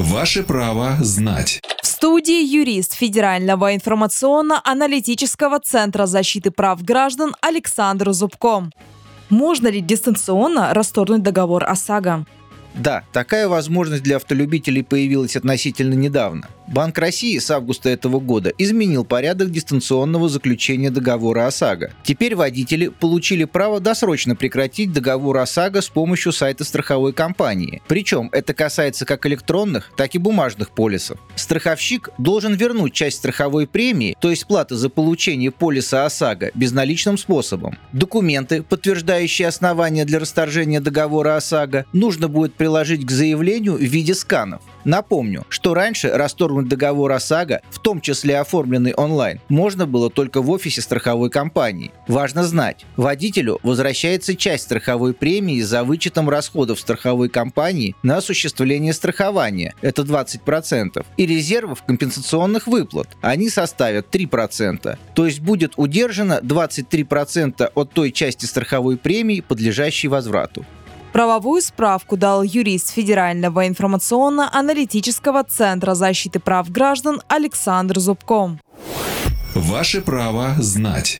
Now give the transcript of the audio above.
Ваше право знать. В студии юрист Федерального информационно-аналитического центра защиты прав граждан Александр Зубко. Можно ли дистанционно расторгнуть договор ОСАГО? Да, такая возможность для автолюбителей появилась относительно недавно. Банк России с августа этого года изменил порядок дистанционного заключения договора ОСАГО. Теперь водители получили право досрочно прекратить договор ОСАГО с помощью сайта страховой компании. Причем это касается как электронных, так и бумажных полисов. Страховщик должен вернуть часть страховой премии, то есть платы за получение полиса ОСАГО, безналичным способом. Документы, подтверждающие основания для расторжения договора ОСАГО, нужно будет приложить к заявлению в виде сканов. Напомню, что раньше расторгнуть договор ОСАГО, в том числе оформленный онлайн, можно было только в офисе страховой компании. Важно знать, водителю возвращается часть страховой премии за вычетом расходов страховой компании на осуществление страхования, это 20%, и резервов компенсационных выплат, они составят 3%, то есть будет удержано 23% от той части страховой премии, подлежащей возврату. Правовую справку дал юрист Федерального информационно-аналитического центра защиты прав граждан Александр Зубко. Ваше право знать.